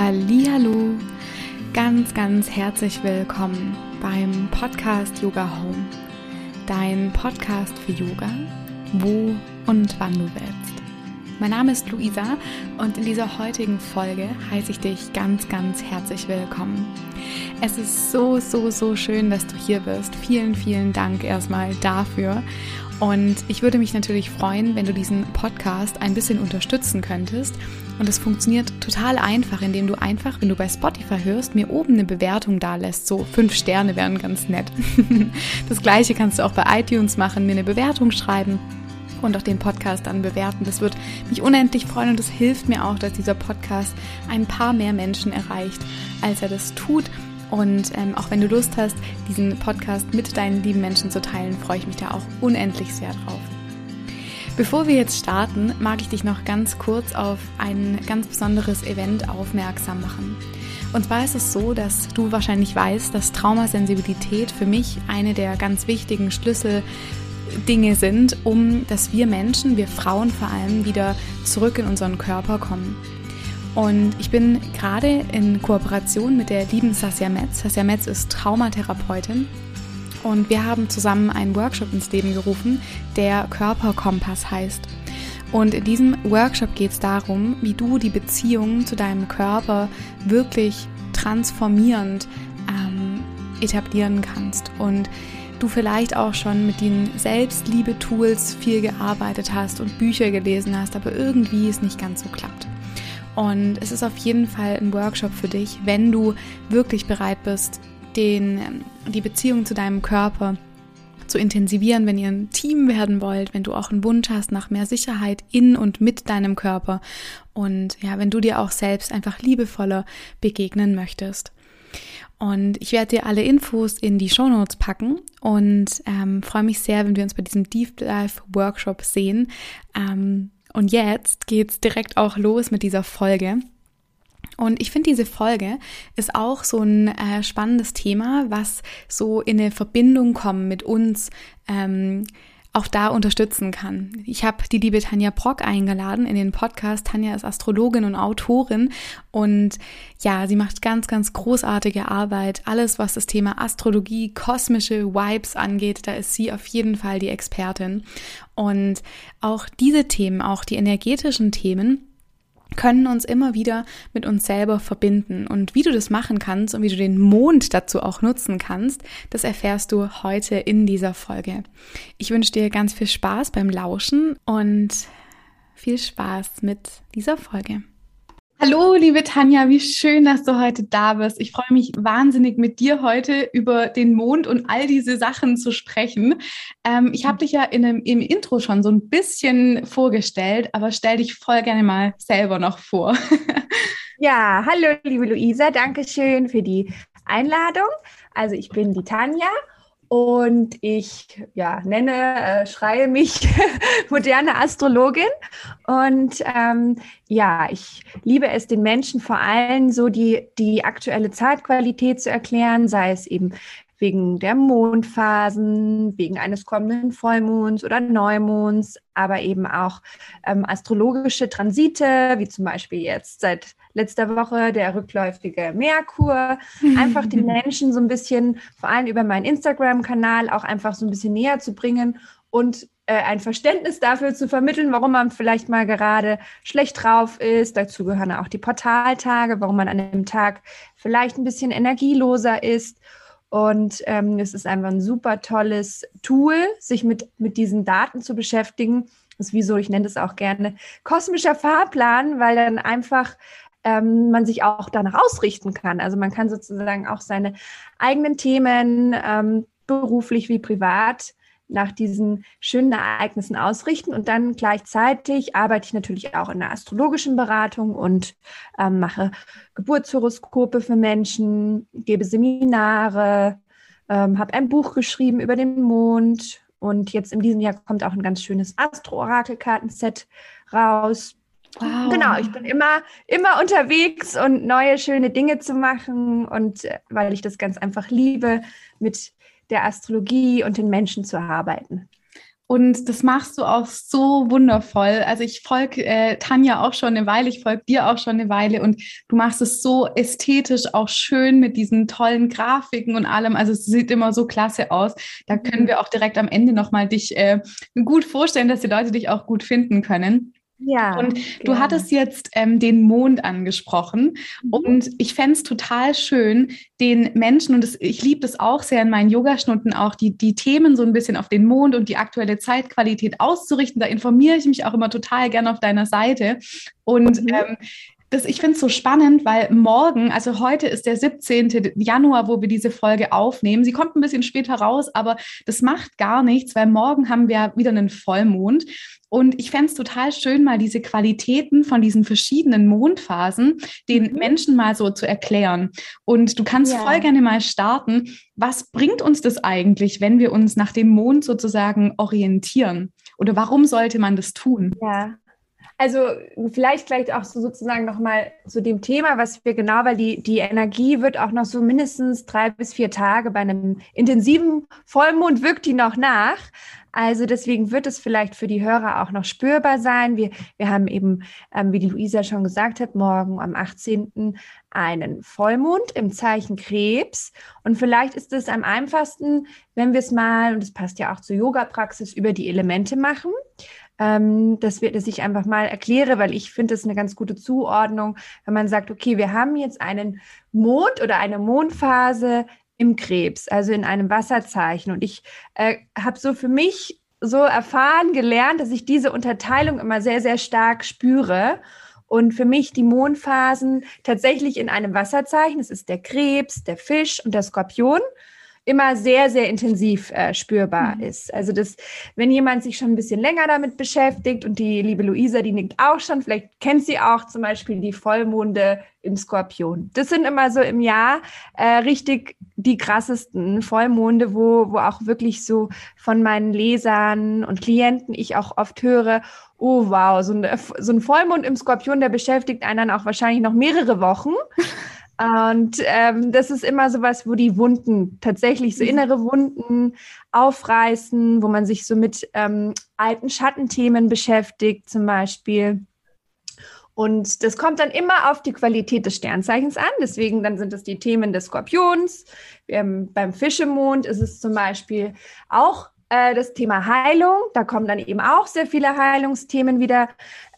Hallo, ganz ganz herzlich willkommen beim Podcast Yoga Home. Dein Podcast für Yoga, wo und wann du willst. Mein Name ist Luisa und in dieser heutigen Folge heiße ich dich ganz ganz herzlich willkommen. Es ist so so so schön, dass du hier bist. Vielen vielen Dank erstmal dafür. Und ich würde mich natürlich freuen, wenn du diesen Podcast ein bisschen unterstützen könntest. Und es funktioniert total einfach, indem du einfach, wenn du bei Spotify hörst, mir oben eine Bewertung da lässt. So fünf Sterne wären ganz nett. Das gleiche kannst du auch bei iTunes machen, mir eine Bewertung schreiben und auch den Podcast dann bewerten. Das wird mich unendlich freuen und es hilft mir auch, dass dieser Podcast ein paar mehr Menschen erreicht, als er das tut. Und ähm, auch wenn du Lust hast, diesen Podcast mit deinen lieben Menschen zu teilen, freue ich mich da auch unendlich sehr drauf. Bevor wir jetzt starten, mag ich dich noch ganz kurz auf ein ganz besonderes Event aufmerksam machen. Und zwar ist es so, dass du wahrscheinlich weißt, dass Traumasensibilität für mich eine der ganz wichtigen Schlüsseldinge sind, um dass wir Menschen, wir Frauen vor allem, wieder zurück in unseren Körper kommen. Und ich bin gerade in Kooperation mit der lieben Sasja Metz. Sasja Metz ist Traumatherapeutin und wir haben zusammen einen Workshop ins Leben gerufen, der Körperkompass heißt. Und in diesem Workshop geht es darum, wie du die Beziehung zu deinem Körper wirklich transformierend ähm, etablieren kannst. Und du vielleicht auch schon mit den Selbstliebe-Tools viel gearbeitet hast und Bücher gelesen hast, aber irgendwie es nicht ganz so klappt. Und es ist auf jeden Fall ein Workshop für dich, wenn du wirklich bereit bist, den, ähm, die Beziehung zu deinem Körper zu intensivieren, wenn ihr ein Team werden wollt, wenn du auch einen Wunsch hast nach mehr Sicherheit in und mit deinem Körper und ja, wenn du dir auch selbst einfach liebevoller begegnen möchtest. Und ich werde dir alle Infos in die Show Notes packen und ähm, freue mich sehr, wenn wir uns bei diesem Deep Dive Workshop sehen. Ähm, und jetzt geht's direkt auch los mit dieser Folge. Und ich finde, diese Folge ist auch so ein äh, spannendes Thema, was so in eine Verbindung kommt mit uns. Ähm, auch da unterstützen kann. Ich habe die liebe Tanja Brock eingeladen in den Podcast. Tanja ist Astrologin und Autorin und ja, sie macht ganz, ganz großartige Arbeit. Alles, was das Thema Astrologie, kosmische Vibes angeht, da ist sie auf jeden Fall die Expertin. Und auch diese Themen, auch die energetischen Themen, können uns immer wieder mit uns selber verbinden. Und wie du das machen kannst und wie du den Mond dazu auch nutzen kannst, das erfährst du heute in dieser Folge. Ich wünsche dir ganz viel Spaß beim Lauschen und viel Spaß mit dieser Folge. Hallo, liebe Tanja, wie schön, dass du heute da bist. Ich freue mich wahnsinnig, mit dir heute über den Mond und all diese Sachen zu sprechen. Ähm, ich habe dich ja in einem, im Intro schon so ein bisschen vorgestellt, aber stell dich voll gerne mal selber noch vor. ja, hallo, liebe Luisa, danke schön für die Einladung. Also ich bin die Tanja und ich ja, nenne, äh, schreie mich moderne Astrologin. Und ähm, ja, ich liebe es, den Menschen vor allem so die, die aktuelle Zeitqualität zu erklären, sei es eben wegen der Mondphasen, wegen eines kommenden Vollmonds oder Neumonds, aber eben auch ähm, astrologische Transite, wie zum Beispiel jetzt seit letzter Woche der rückläufige Merkur. Einfach den Menschen so ein bisschen, vor allem über meinen Instagram-Kanal, auch einfach so ein bisschen näher zu bringen und äh, ein Verständnis dafür zu vermitteln, warum man vielleicht mal gerade schlecht drauf ist. Dazu gehören auch die Portaltage, warum man an dem Tag vielleicht ein bisschen energieloser ist. Und ähm, es ist einfach ein super tolles Tool, sich mit, mit diesen Daten zu beschäftigen. Das ist wie so, ich nenne das auch gerne kosmischer Fahrplan, weil dann einfach ähm, man sich auch danach ausrichten kann. Also man kann sozusagen auch seine eigenen Themen, ähm, beruflich wie privat, nach diesen schönen Ereignissen ausrichten. Und dann gleichzeitig arbeite ich natürlich auch in der astrologischen Beratung und ähm, mache Geburtshoroskope für Menschen, gebe Seminare, ähm, habe ein Buch geschrieben über den Mond. Und jetzt in diesem Jahr kommt auch ein ganz schönes Astro-Orakel-Kartenset raus. Wow. Genau, ich bin immer, immer unterwegs und neue schöne Dinge zu machen und äh, weil ich das ganz einfach liebe, mit der Astrologie und den Menschen zu arbeiten. Und das machst du auch so wundervoll. Also ich folge äh, Tanja auch schon eine Weile, ich folge dir auch schon eine Weile und du machst es so ästhetisch, auch schön mit diesen tollen Grafiken und allem. Also es sieht immer so klasse aus. Da können mhm. wir auch direkt am Ende nochmal dich äh, gut vorstellen, dass die Leute dich auch gut finden können. Ja. Und gerne. du hattest jetzt ähm, den Mond angesprochen. Mhm. Und ich fände es total schön, den Menschen, und das, ich liebe das auch sehr in meinen Yogastunden, auch die, die Themen so ein bisschen auf den Mond und die aktuelle Zeitqualität auszurichten. Da informiere ich mich auch immer total gerne auf deiner Seite. Und mhm. ähm, das, ich finde es so spannend, weil morgen, also heute ist der 17. Januar, wo wir diese Folge aufnehmen. Sie kommt ein bisschen später raus, aber das macht gar nichts, weil morgen haben wir wieder einen Vollmond. Und ich fände es total schön, mal diese Qualitäten von diesen verschiedenen Mondphasen den mhm. Menschen mal so zu erklären. Und du kannst ja. voll gerne mal starten. Was bringt uns das eigentlich, wenn wir uns nach dem Mond sozusagen orientieren? Oder warum sollte man das tun? Ja. Also vielleicht gleich auch so sozusagen nochmal zu dem Thema, was wir genau, weil die, die Energie wird auch noch so mindestens drei bis vier Tage bei einem intensiven Vollmond wirkt die noch nach. Also deswegen wird es vielleicht für die Hörer auch noch spürbar sein. Wir, wir haben eben, ähm, wie die Luisa schon gesagt hat, morgen am 18. einen Vollmond im Zeichen Krebs. Und vielleicht ist es am einfachsten, wenn wir es mal, und das passt ja auch zur Yoga-Praxis, über die Elemente machen ähm, dass, wir, dass ich einfach mal erkläre, weil ich finde es eine ganz gute Zuordnung, wenn man sagt, okay, wir haben jetzt einen Mond oder eine Mondphase im Krebs, also in einem Wasserzeichen. Und ich äh, habe so für mich so erfahren, gelernt, dass ich diese Unterteilung immer sehr, sehr stark spüre. Und für mich die Mondphasen tatsächlich in einem Wasserzeichen, das ist der Krebs, der Fisch und der Skorpion immer sehr, sehr intensiv äh, spürbar mhm. ist. Also das, wenn jemand sich schon ein bisschen länger damit beschäftigt und die liebe Luisa, die nickt auch schon, vielleicht kennt sie auch zum Beispiel die Vollmonde im Skorpion. Das sind immer so im Jahr äh, richtig die krassesten Vollmonde, wo, wo auch wirklich so von meinen Lesern und Klienten ich auch oft höre, oh wow, so, eine, so ein Vollmond im Skorpion, der beschäftigt einen dann auch wahrscheinlich noch mehrere Wochen. Und ähm, das ist immer so was, wo die Wunden tatsächlich so mhm. innere Wunden aufreißen, wo man sich so mit ähm, alten Schattenthemen beschäftigt, zum Beispiel. Und das kommt dann immer auf die Qualität des Sternzeichens an. Deswegen dann sind es die Themen des Skorpions. Ähm, beim Fischemond ist es zum Beispiel auch äh, das Thema Heilung. Da kommen dann eben auch sehr viele Heilungsthemen wieder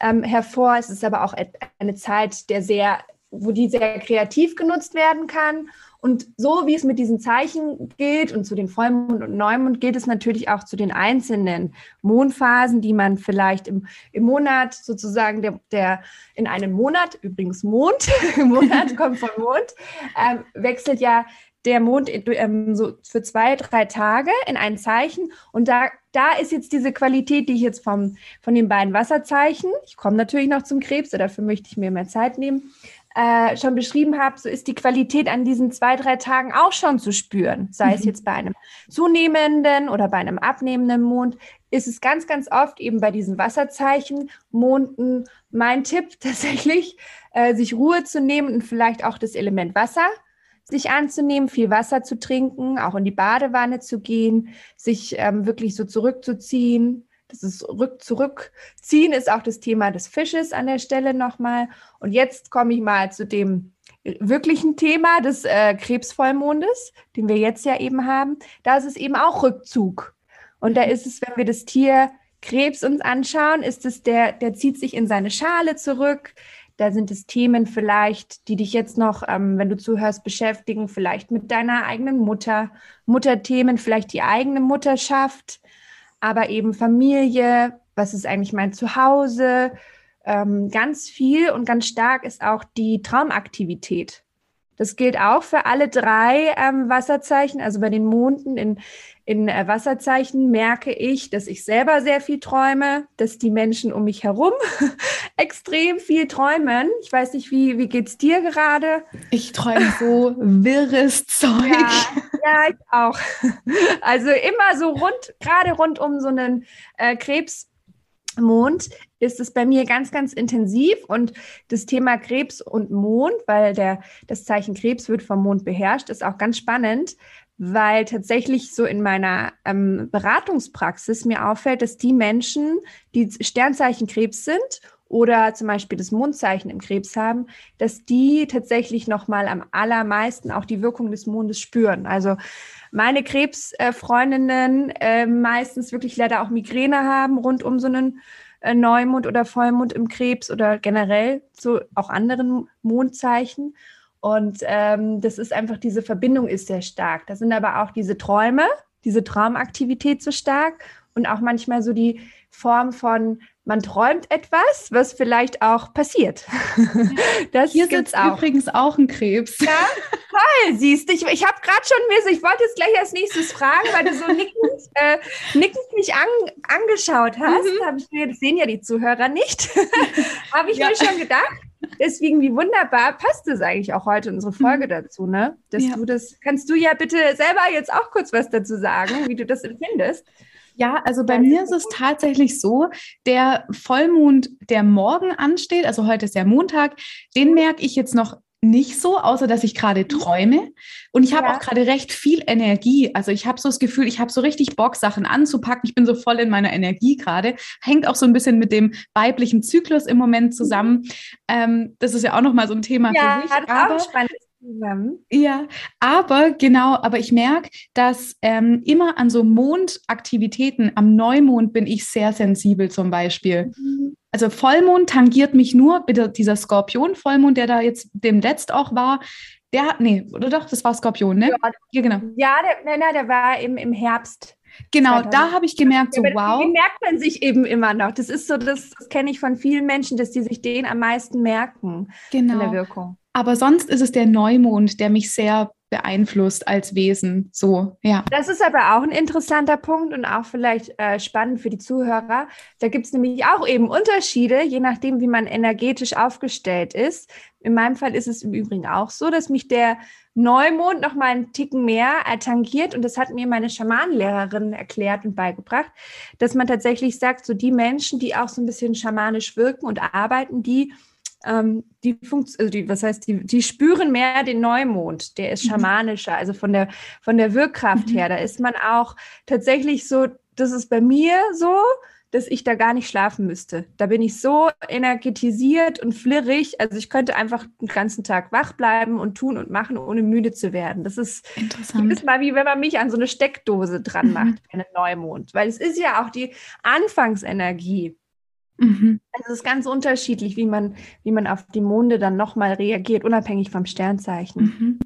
ähm, hervor. Es ist aber auch eine Zeit der sehr wo die sehr kreativ genutzt werden kann. Und so wie es mit diesen Zeichen geht und zu den Vollmond und Neumond geht es natürlich auch zu den einzelnen Mondphasen, die man vielleicht im, im Monat sozusagen der, der in einem Monat, übrigens Mond, Monat kommt von Mond, ähm, wechselt ja der Mond ähm, so für zwei, drei Tage in ein Zeichen. Und da, da ist jetzt diese Qualität, die ich jetzt vom, von den beiden Wasserzeichen, ich komme natürlich noch zum Krebs, dafür möchte ich mir mehr Zeit nehmen, äh, schon beschrieben habe, so ist die Qualität an diesen zwei, drei Tagen auch schon zu spüren. Sei mhm. es jetzt bei einem zunehmenden oder bei einem abnehmenden Mond, ist es ganz, ganz oft eben bei diesen Wasserzeichen, Monden, mein Tipp tatsächlich, äh, sich Ruhe zu nehmen und vielleicht auch das Element Wasser sich anzunehmen, viel Wasser zu trinken, auch in die Badewanne zu gehen, sich ähm, wirklich so zurückzuziehen, das ist rück zurückziehen ist auch das Thema des Fisches an der Stelle nochmal. Und jetzt komme ich mal zu dem wirklichen Thema des äh, Krebsvollmondes, den wir jetzt ja eben haben. Da ist es eben auch Rückzug. Und da ist es, wenn wir das Tier Krebs uns anschauen, ist es der, der zieht sich in seine Schale zurück. Da sind es Themen vielleicht, die dich jetzt noch, ähm, wenn du zuhörst, beschäftigen, vielleicht mit deiner eigenen Mutter, Mutterthemen, vielleicht die eigene Mutterschaft, aber eben Familie, was ist eigentlich mein Zuhause? Ähm, ganz viel und ganz stark ist auch die Traumaktivität. Das gilt auch für alle drei ähm, Wasserzeichen. Also bei den Monden in, in äh, Wasserzeichen merke ich, dass ich selber sehr viel träume, dass die Menschen um mich herum extrem viel träumen. Ich weiß nicht, wie, wie geht es dir gerade? Ich träume so wirres Zeug. Ja, ja, ich auch. Also immer so rund, gerade rund um so einen äh, Krebs. Mond ist es bei mir ganz, ganz intensiv und das Thema Krebs und Mond, weil der, das Zeichen Krebs wird vom Mond beherrscht, ist auch ganz spannend, weil tatsächlich so in meiner ähm, Beratungspraxis mir auffällt, dass die Menschen, die Sternzeichen Krebs sind oder zum Beispiel das Mondzeichen im Krebs haben, dass die tatsächlich noch mal am allermeisten auch die Wirkung des Mondes spüren. Also meine Krebsfreundinnen äh, meistens wirklich leider auch Migräne haben rund um so einen äh, Neumond oder Vollmond im Krebs oder generell so auch anderen Mondzeichen. Und ähm, das ist einfach, diese Verbindung ist sehr stark. Da sind aber auch diese Träume, diese Traumaktivität so stark und auch manchmal so die Form von, man träumt etwas, was vielleicht auch passiert. Das Hier sitzt auch. übrigens auch ein Krebs. Ja, toll, siehst du. Ich, ich habe gerade schon, mir, ich wollte jetzt gleich als nächstes fragen, weil du so nickend, äh, nickend mich an, angeschaut hast. Mhm. Hab ich mir, das sehen ja die Zuhörer nicht. habe ich ja. mir schon gedacht. Deswegen, wie wunderbar passt es eigentlich auch heute unsere Folge mhm. dazu, ne? Dass ja. du das, kannst du ja bitte selber jetzt auch kurz was dazu sagen, wie du das empfindest. Ja, also bei mir ist es tatsächlich so, der Vollmond, der morgen ansteht, also heute ist der Montag, den merke ich jetzt noch nicht so, außer dass ich gerade mhm. träume. Und ich habe ja. auch gerade recht viel Energie. Also ich habe so das Gefühl, ich habe so richtig Bock, Sachen anzupacken. Ich bin so voll in meiner Energie gerade. Hängt auch so ein bisschen mit dem weiblichen Zyklus im Moment zusammen. Ähm, das ist ja auch nochmal so ein Thema ja, für. Das aber, spannend zusammen. Ja, aber genau, aber ich merke, dass ähm, immer an so Mondaktivitäten, am Neumond bin ich sehr sensibel zum Beispiel. Mhm. Also Vollmond tangiert mich nur, bitte dieser Skorpion-Vollmond, der da jetzt dem letzt auch war, der hat, nee, oder doch, das war Skorpion, ne? Ja, ja genau. Ja, der, nein, der war im, im Herbst. Genau, da habe ich gemerkt, so wow. Den merkt man sich eben immer noch. Das ist so, das, das kenne ich von vielen Menschen, dass die sich den am meisten merken genau. in der Wirkung. Aber sonst ist es der Neumond, der mich sehr beeinflusst als Wesen. So, ja. Das ist aber auch ein interessanter Punkt und auch vielleicht äh, spannend für die Zuhörer. Da gibt es nämlich auch eben Unterschiede, je nachdem, wie man energetisch aufgestellt ist. In meinem Fall ist es im Übrigen auch so, dass mich der Neumond noch mal einen Ticken mehr tangiert und das hat mir meine Schamanenlehrerin erklärt und beigebracht, dass man tatsächlich sagt, so die Menschen, die auch so ein bisschen schamanisch wirken und arbeiten, die ähm, die Funktion, also die, was heißt, die, die spüren mehr den Neumond, der ist mhm. schamanischer, also von der, von der Wirkkraft mhm. her. Da ist man auch tatsächlich so, das ist bei mir so, dass ich da gar nicht schlafen müsste. Da bin ich so energetisiert und flirrig. Also ich könnte einfach den ganzen Tag wach bleiben und tun und machen, ohne müde zu werden. Das ist jedes Mal wie wenn man mich an so eine Steckdose dran mhm. macht, einen Neumond. Weil es ist ja auch die Anfangsenergie. Mhm. Also es ist ganz unterschiedlich, wie man, wie man auf die Monde dann nochmal reagiert, unabhängig vom Sternzeichen. Mhm.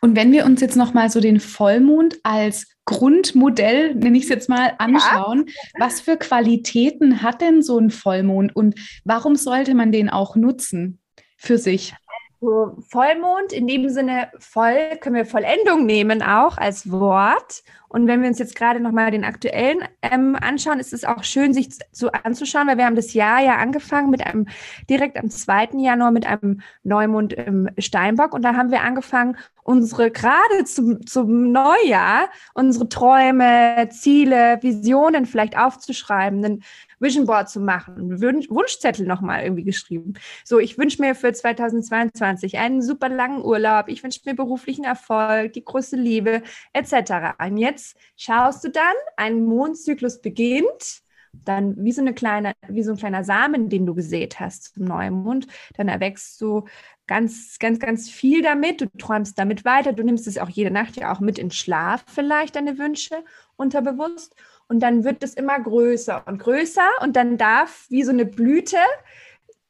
Und wenn wir uns jetzt nochmal so den Vollmond als Grundmodell, nenne ich es jetzt mal, anschauen, ja. was für Qualitäten hat denn so ein Vollmond und warum sollte man den auch nutzen für sich? So, Vollmond, in dem Sinne voll, können wir Vollendung nehmen auch als Wort. Und wenn wir uns jetzt gerade nochmal den aktuellen ähm, anschauen, ist es auch schön, sich so anzuschauen, weil wir haben das Jahr ja angefangen mit einem, direkt am 2. Januar mit einem Neumond im Steinbock. Und da haben wir angefangen, unsere, gerade zum, zum Neujahr, unsere Träume, Ziele, Visionen vielleicht aufzuschreiben, einen Vision Board zu machen, einen Wunschzettel nochmal irgendwie geschrieben. So, ich wünsche mir für 2022 einen super langen Urlaub, ich wünsche mir beruflichen Erfolg, die große Liebe, etc. Und jetzt schaust du dann, ein Mondzyklus beginnt, dann wie so eine kleine, wie so ein kleiner Samen, den du gesät hast zum Neumond, dann erwächst du ganz, ganz, ganz viel damit. Du träumst damit weiter. Du nimmst es auch jede Nacht ja auch mit in Schlaf vielleicht, deine Wünsche unterbewusst. Und dann wird es immer größer und größer und dann darf wie so eine Blüte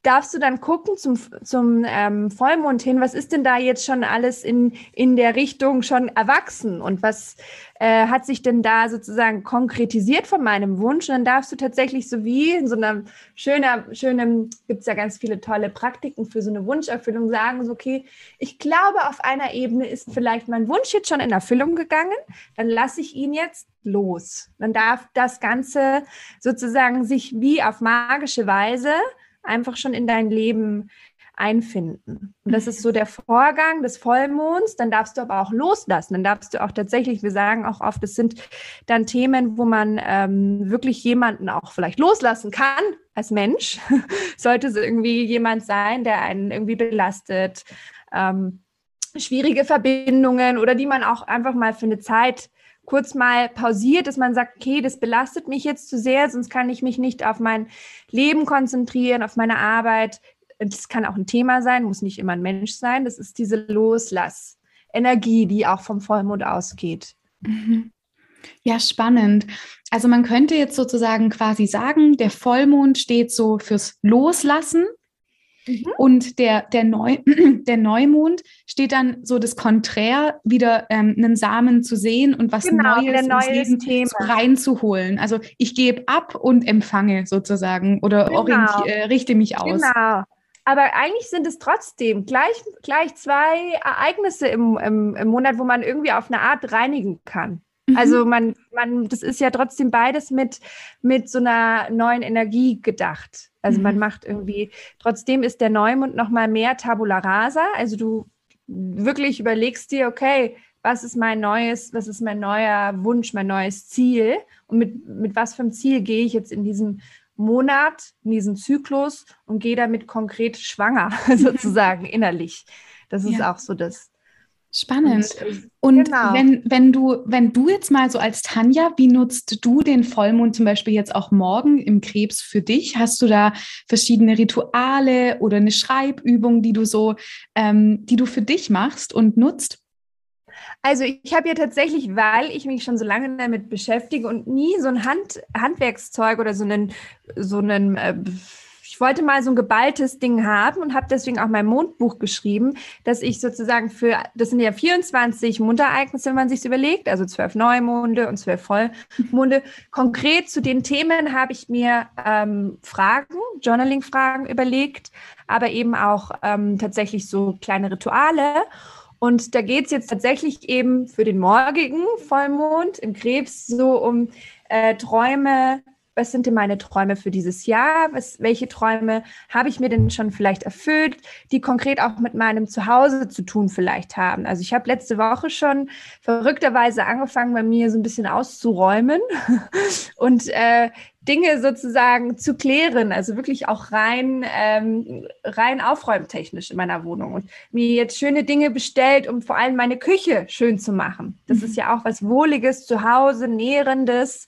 darfst du dann gucken zum, zum ähm, Vollmond hin, was ist denn da jetzt schon alles in, in der Richtung schon erwachsen und was äh, hat sich denn da sozusagen konkretisiert von meinem Wunsch? Und dann darfst du tatsächlich so wie in so einer schöner, schönen, gibt es ja ganz viele tolle Praktiken für so eine Wunscherfüllung, sagen so, okay, ich glaube, auf einer Ebene ist vielleicht mein Wunsch jetzt schon in Erfüllung gegangen, dann lasse ich ihn jetzt los. Dann darf das Ganze sozusagen sich wie auf magische Weise einfach schon in dein Leben einfinden. Und das ist so der Vorgang des Vollmonds. Dann darfst du aber auch loslassen. Dann darfst du auch tatsächlich, wir sagen auch oft, es sind dann Themen, wo man ähm, wirklich jemanden auch vielleicht loslassen kann als Mensch. Sollte es irgendwie jemand sein, der einen irgendwie belastet. Ähm, schwierige Verbindungen oder die man auch einfach mal für eine Zeit kurz mal pausiert, dass man sagt, okay, das belastet mich jetzt zu sehr, sonst kann ich mich nicht auf mein Leben konzentrieren, auf meine Arbeit. Das kann auch ein Thema sein, muss nicht immer ein Mensch sein. Das ist diese Loslass-Energie, die auch vom Vollmond ausgeht. Mhm. Ja, spannend. Also man könnte jetzt sozusagen quasi sagen, der Vollmond steht so fürs Loslassen Mhm. Und der, der, Neu, der Neumond steht dann so das Konträr, wieder ähm, einen Samen zu sehen und was genau, Neues, neues Leben Thema. reinzuholen. Also ich gebe ab und empfange sozusagen oder genau. äh, richte mich aus. Genau. Aber eigentlich sind es trotzdem gleich, gleich zwei Ereignisse im, im, im Monat, wo man irgendwie auf eine Art reinigen kann. Mhm. Also man, man, das ist ja trotzdem beides mit, mit so einer neuen Energie gedacht. Also mhm. man macht irgendwie, trotzdem ist der Neumond nochmal mehr Tabula rasa. Also du wirklich überlegst dir, okay, was ist mein neues, was ist mein neuer Wunsch, mein neues Ziel und mit, mit was für einem Ziel gehe ich jetzt in diesen Monat, in diesen Zyklus und gehe damit konkret schwanger, sozusagen innerlich. Das ist ja. auch so das, Spannend. Und genau. wenn, wenn du, wenn du jetzt mal so als Tanja, wie nutzt du den Vollmond zum Beispiel jetzt auch morgen im Krebs für dich? Hast du da verschiedene Rituale oder eine Schreibübung, die du so, ähm, die du für dich machst und nutzt? Also ich habe ja tatsächlich, weil ich mich schon so lange damit beschäftige und nie so ein Hand, Handwerkszeug oder so einen, so einen äh, wollte mal so ein geballtes Ding haben und habe deswegen auch mein Mondbuch geschrieben, dass ich sozusagen für, das sind ja 24 Mondereignisse, wenn man sich überlegt, also zwölf Neumonde und zwölf Vollmonde. Konkret zu den Themen habe ich mir ähm, Fragen, Journaling-Fragen überlegt, aber eben auch ähm, tatsächlich so kleine Rituale. Und da geht es jetzt tatsächlich eben für den morgigen Vollmond im Krebs so um äh, Träume, was sind denn meine Träume für dieses Jahr? Was, welche Träume habe ich mir denn schon vielleicht erfüllt, die konkret auch mit meinem Zuhause zu tun vielleicht haben? Also ich habe letzte Woche schon verrückterweise angefangen, bei mir so ein bisschen auszuräumen und äh, Dinge sozusagen zu klären, also wirklich auch rein, ähm, rein aufräumtechnisch in meiner Wohnung und mir jetzt schöne Dinge bestellt, um vor allem meine Küche schön zu machen. Das mhm. ist ja auch was Wohliges, zu Hause, Nährendes.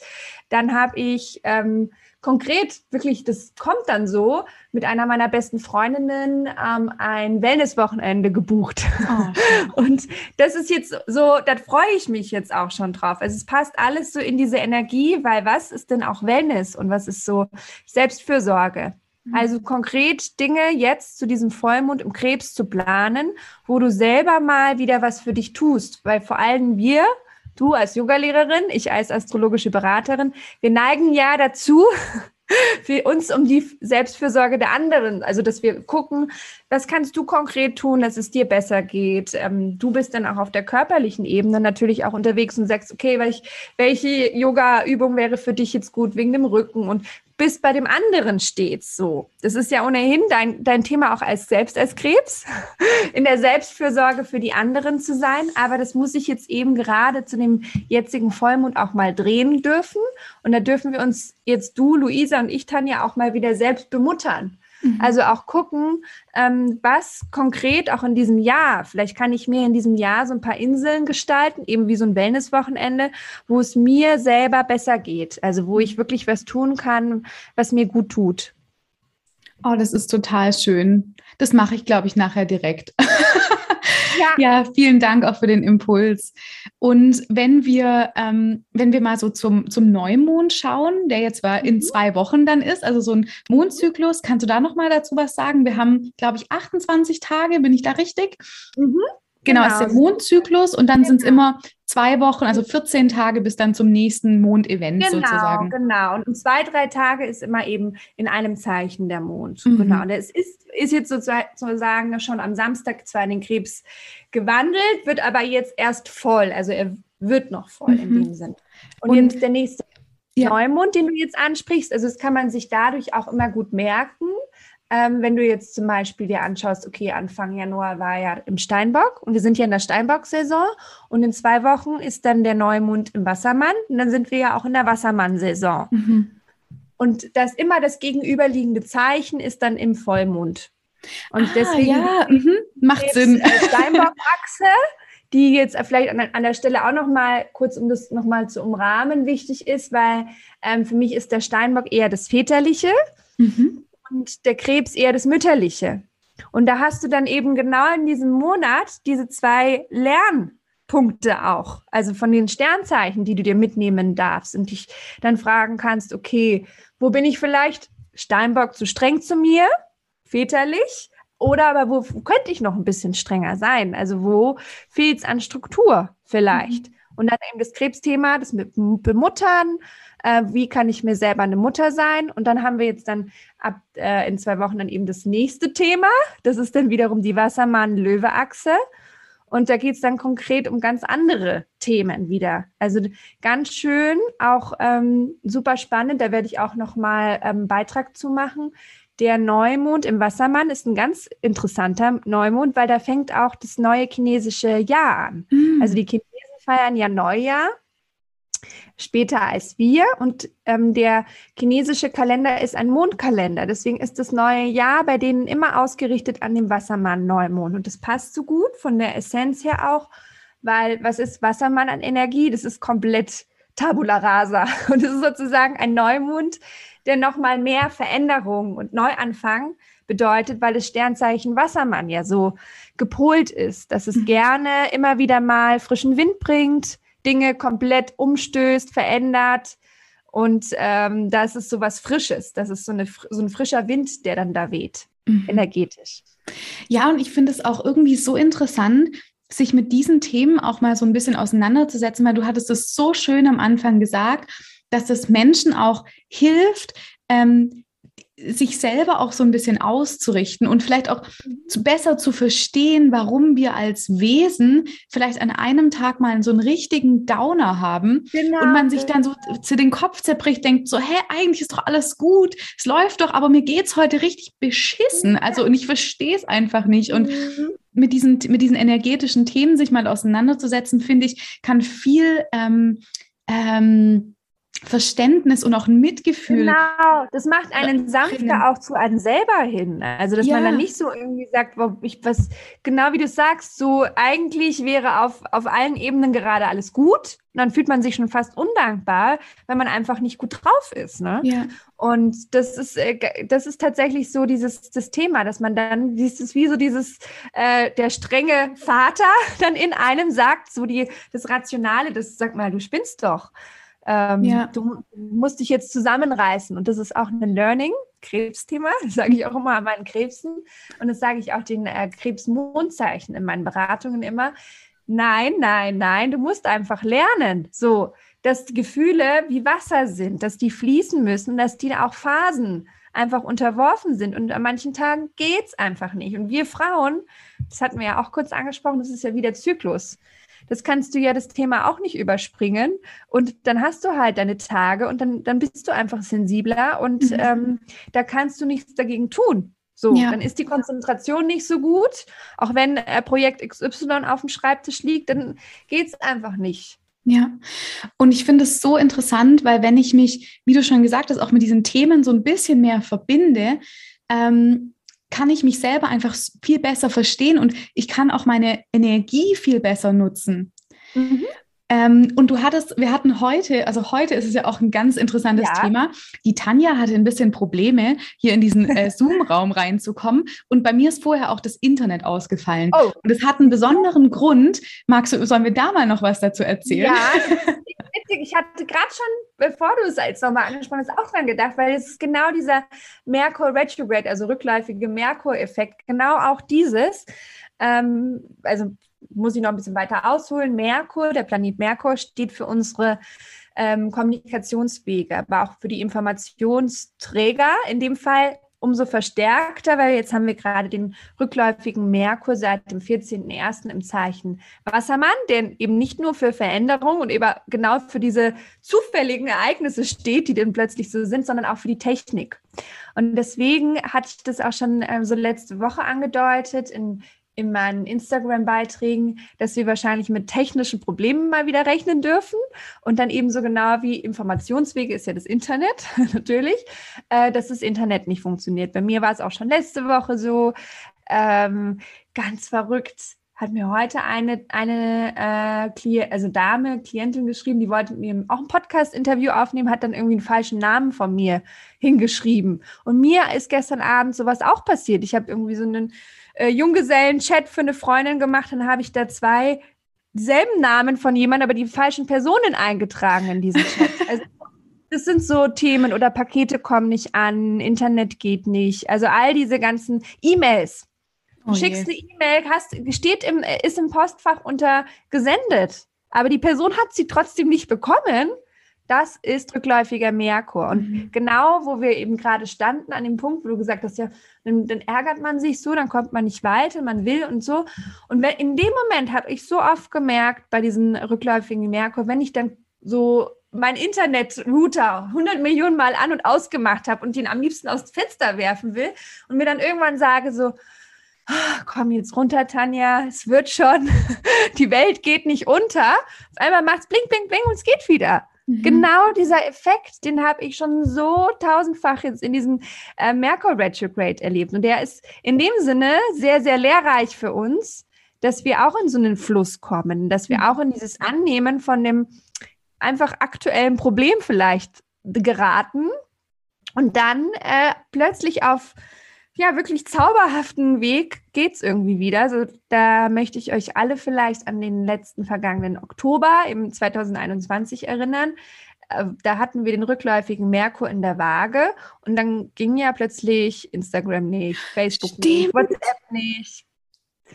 Dann habe ich ähm, konkret, wirklich, das kommt dann so, mit einer meiner besten Freundinnen ähm, ein Wellnesswochenende gebucht. Oh. Und das ist jetzt so, da freue ich mich jetzt auch schon drauf. Also es passt alles so in diese Energie, weil was ist denn auch Wellness und was ist so Selbstfürsorge? Mhm. Also konkret Dinge jetzt zu diesem Vollmond im Krebs zu planen, wo du selber mal wieder was für dich tust, weil vor allem wir du als Yogalehrerin, ich als astrologische Beraterin, wir neigen ja dazu, für uns um die Selbstfürsorge der anderen. Also, dass wir gucken, was kannst du konkret tun, dass es dir besser geht. Ähm, du bist dann auch auf der körperlichen Ebene natürlich auch unterwegs und sagst, okay, welch, welche Yoga-Übung wäre für dich jetzt gut wegen dem Rücken und bist bei dem anderen stets so. Das ist ja ohnehin dein, dein Thema auch als selbst als Krebs, in der Selbstfürsorge für die anderen zu sein. Aber das muss ich jetzt eben gerade zu dem jetzigen Vollmond auch mal drehen dürfen. Und da dürfen wir uns jetzt du, Luisa und ich, Tanja, auch mal wieder selbst bemuttern. Mhm. Also auch gucken, ähm, was konkret auch in diesem Jahr, vielleicht kann ich mir in diesem Jahr so ein paar Inseln gestalten, eben wie so ein Wellnesswochenende, wo es mir selber besser geht. Also wo ich wirklich was tun kann, was mir gut tut. Oh, das ist total schön. Das mache ich, glaube ich, nachher direkt. Ja. ja, vielen Dank auch für den Impuls. Und wenn wir, ähm, wenn wir mal so zum, zum Neumond schauen, der jetzt war in mhm. zwei Wochen dann ist, also so ein Mondzyklus, kannst du da noch mal dazu was sagen? Wir haben, glaube ich, 28 Tage, bin ich da richtig? Mhm. Genau, genau, ist der Mondzyklus und dann genau. sind es immer zwei Wochen, also 14 Tage bis dann zum nächsten Mondevent genau, sozusagen. Genau, und zwei, drei Tage ist immer eben in einem Zeichen der Mond. Mhm. Genau, und es ist, ist jetzt sozusagen schon am Samstag zwar in den Krebs gewandelt, wird aber jetzt erst voll, also er wird noch voll mhm. in dem Sinn. Und, und jetzt der nächste ja. Neumond, den du jetzt ansprichst, also das kann man sich dadurch auch immer gut merken. Ähm, wenn du jetzt zum Beispiel dir anschaust, okay, Anfang Januar war ja im Steinbock und wir sind ja in der Steinbock-Saison und in zwei Wochen ist dann der Neumond im Wassermann und dann sind wir ja auch in der Wassermann-Saison. Mhm. Und das immer das gegenüberliegende Zeichen ist dann im Vollmond. Und ah, deswegen ja, mhm. macht Sinn. Äh, Steinbock-Achse, die jetzt vielleicht an, an der Stelle auch noch mal kurz, um das noch mal zu umrahmen, wichtig ist, weil ähm, für mich ist der Steinbock eher das Väterliche mhm. Und der Krebs eher das Mütterliche. Und da hast du dann eben genau in diesem Monat diese zwei Lernpunkte auch, also von den Sternzeichen, die du dir mitnehmen darfst und dich dann fragen kannst, okay, wo bin ich vielleicht Steinbock zu streng zu mir, väterlich, oder aber wo könnte ich noch ein bisschen strenger sein? Also wo fehlt es an Struktur vielleicht? Mhm. Und dann eben das Krebsthema, das mit Bemuttern, äh, wie kann ich mir selber eine Mutter sein? Und dann haben wir jetzt dann ab äh, in zwei Wochen dann eben das nächste Thema. Das ist dann wiederum die Wassermann-Löwe-Achse. Und da geht es dann konkret um ganz andere Themen wieder. Also ganz schön, auch ähm, super spannend. Da werde ich auch noch mal ähm, Beitrag zu machen. Der Neumond im Wassermann ist ein ganz interessanter Neumond, weil da fängt auch das neue chinesische Jahr an. Mhm. Also die Chinesen feiern ja Neujahr später als wir. Und ähm, der chinesische Kalender ist ein Mondkalender. Deswegen ist das neue Jahr bei denen immer ausgerichtet an dem Wassermann-Neumond. Und das passt so gut von der Essenz her auch, weil was ist Wassermann an Energie? Das ist komplett Tabula rasa. Und das ist sozusagen ein Neumond, der nochmal mehr Veränderung und Neuanfang bedeutet, weil das Sternzeichen Wassermann ja so gepolt ist, dass es mhm. gerne immer wieder mal frischen Wind bringt, Dinge komplett umstößt, verändert. Und ähm, da ist es so was Frisches. Das ist so, eine, so ein frischer Wind, der dann da weht, mhm. energetisch. Ja, und ich finde es auch irgendwie so interessant, sich mit diesen Themen auch mal so ein bisschen auseinanderzusetzen, weil du hattest es so schön am Anfang gesagt, dass es Menschen auch hilft, ähm, sich selber auch so ein bisschen auszurichten und vielleicht auch zu, besser zu verstehen, warum wir als Wesen vielleicht an einem Tag mal so einen richtigen Downer haben genau. und man sich dann so zu den Kopf zerbricht, denkt so, hä, eigentlich ist doch alles gut, es läuft doch, aber mir geht es heute richtig beschissen. Also und ich verstehe es einfach nicht und mhm. mit diesen, mit diesen energetischen Themen sich mal auseinanderzusetzen, finde ich, kann viel ähm, ähm, Verständnis und auch ein Mitgefühl. Genau, das macht einen sanfter auch zu einem selber hin. Also, dass ja. man dann nicht so irgendwie sagt, ich was, genau wie du sagst, so eigentlich wäre auf, auf allen Ebenen gerade alles gut. Und dann fühlt man sich schon fast undankbar, wenn man einfach nicht gut drauf ist. Ne? Ja. Und das ist, äh, das ist tatsächlich so dieses das Thema, dass man dann, dieses wie so dieses, äh, der strenge Vater dann in einem sagt, so die, das Rationale, das sagt mal, du spinnst doch. Ähm, ja. Du musst dich jetzt zusammenreißen. Und das ist auch ein Learning, Krebsthema, das sage ich auch immer an meinen Krebsen. Und das sage ich auch den äh, Krebsmondzeichen in meinen Beratungen immer. Nein, nein, nein, du musst einfach lernen. So, dass die Gefühle wie Wasser sind, dass die fließen müssen, dass die auch Phasen einfach unterworfen sind. Und an manchen Tagen geht es einfach nicht. Und wir Frauen, das hatten wir ja auch kurz angesprochen, das ist ja wie der Zyklus das kannst du ja das Thema auch nicht überspringen. Und dann hast du halt deine Tage und dann, dann bist du einfach sensibler und mhm. ähm, da kannst du nichts dagegen tun. So, ja. dann ist die Konzentration nicht so gut. Auch wenn äh, Projekt XY auf dem Schreibtisch liegt, dann geht es einfach nicht. Ja, und ich finde es so interessant, weil wenn ich mich, wie du schon gesagt hast, auch mit diesen Themen so ein bisschen mehr verbinde, ähm, kann ich mich selber einfach viel besser verstehen und ich kann auch meine Energie viel besser nutzen. Mhm. Ähm, und du hattest, wir hatten heute, also heute ist es ja auch ein ganz interessantes ja. Thema. Die Tanja hatte ein bisschen Probleme, hier in diesen äh, Zoom-Raum reinzukommen. Und bei mir ist vorher auch das Internet ausgefallen. Oh. Und es hat einen besonderen Grund. Magst du, sollen wir da mal noch was dazu erzählen? Ja, witzig. Ich hatte gerade schon, bevor du es jetzt nochmal angesprochen hast, auch dran gedacht, weil es ist genau dieser Merkur Retrograde, also rückläufige Merkur-Effekt, genau auch dieses. Ähm, also muss ich noch ein bisschen weiter ausholen. Merkur, der Planet Merkur, steht für unsere ähm, Kommunikationswege, aber auch für die Informationsträger. In dem Fall umso verstärkter, weil jetzt haben wir gerade den rückläufigen Merkur seit dem 14.01. im Zeichen Wassermann, der eben nicht nur für Veränderung und eben genau für diese zufälligen Ereignisse steht, die dann plötzlich so sind, sondern auch für die Technik. Und deswegen hatte ich das auch schon äh, so letzte Woche angedeutet in in meinen Instagram-Beiträgen, dass wir wahrscheinlich mit technischen Problemen mal wieder rechnen dürfen. Und dann ebenso genau wie Informationswege ist ja das Internet, natürlich, äh, dass das Internet nicht funktioniert. Bei mir war es auch schon letzte Woche so. Ähm, ganz verrückt hat mir heute eine, eine äh, Klient, also Dame, Klientin geschrieben, die wollte mir auch ein Podcast-Interview aufnehmen, hat dann irgendwie einen falschen Namen von mir hingeschrieben. Und mir ist gestern Abend sowas auch passiert. Ich habe irgendwie so einen äh, Junggesellen-Chat für eine Freundin gemacht, dann habe ich da zwei selben Namen von jemandem, aber die falschen Personen eingetragen in diesen Chat. Also, das sind so Themen oder Pakete kommen nicht an, Internet geht nicht. Also all diese ganzen E-Mails Du schickst eine E-Mail, hast, steht im, ist im Postfach unter gesendet, aber die Person hat sie trotzdem nicht bekommen. Das ist rückläufiger Merkur. Und mhm. genau, wo wir eben gerade standen, an dem Punkt, wo du gesagt hast, ja, dann, dann, ärgert man sich so, dann kommt man nicht weiter, man will und so. Und wenn, in dem Moment habe ich so oft gemerkt, bei diesen rückläufigen Merkur, wenn ich dann so mein Internet-Router 100 Millionen Mal an und ausgemacht habe und den am liebsten aus dem Fenster werfen will und mir dann irgendwann sage so, komm jetzt runter, Tanja, es wird schon, die Welt geht nicht unter. Auf einmal macht es blink, blink, blink und es geht wieder. Mhm. Genau dieser Effekt, den habe ich schon so tausendfach jetzt in diesem äh, Merkur Retrograde erlebt. Und der ist in dem Sinne sehr, sehr lehrreich für uns, dass wir auch in so einen Fluss kommen, dass wir mhm. auch in dieses Annehmen von dem einfach aktuellen Problem vielleicht geraten und dann äh, plötzlich auf ja, wirklich zauberhaften Weg geht's irgendwie wieder. Also da möchte ich euch alle vielleicht an den letzten vergangenen Oktober im 2021 erinnern. Äh, da hatten wir den rückläufigen Merkur in der Waage und dann ging ja plötzlich Instagram nicht, Facebook Stimmt. nicht, WhatsApp nicht.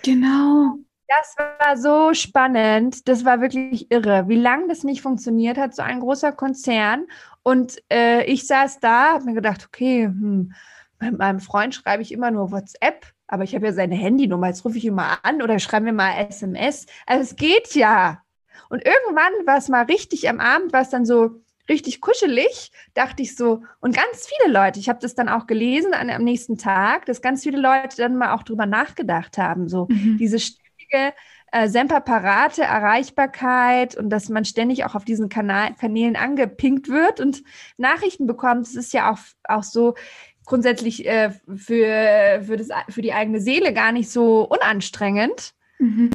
Genau. Das war so spannend. Das war wirklich irre, wie lange das nicht funktioniert hat, so ein großer Konzern. Und äh, ich saß da, habe mir gedacht, okay, hm, mit meinem Freund schreibe ich immer nur WhatsApp, aber ich habe ja seine Handynummer, jetzt rufe ich ihn mal an oder schreibe mir mal SMS. Also es geht ja. Und irgendwann war es mal richtig am Abend, war es dann so richtig kuschelig, dachte ich so. Und ganz viele Leute, ich habe das dann auch gelesen an, am nächsten Tag, dass ganz viele Leute dann mal auch drüber nachgedacht haben, so mhm. diese ständige äh, Semperparate Erreichbarkeit und dass man ständig auch auf diesen Kanal, Kanälen angepinkt wird und Nachrichten bekommt. Es ist ja auch, auch so, grundsätzlich äh, für, für, das, für die eigene Seele gar nicht so unanstrengend. Mhm.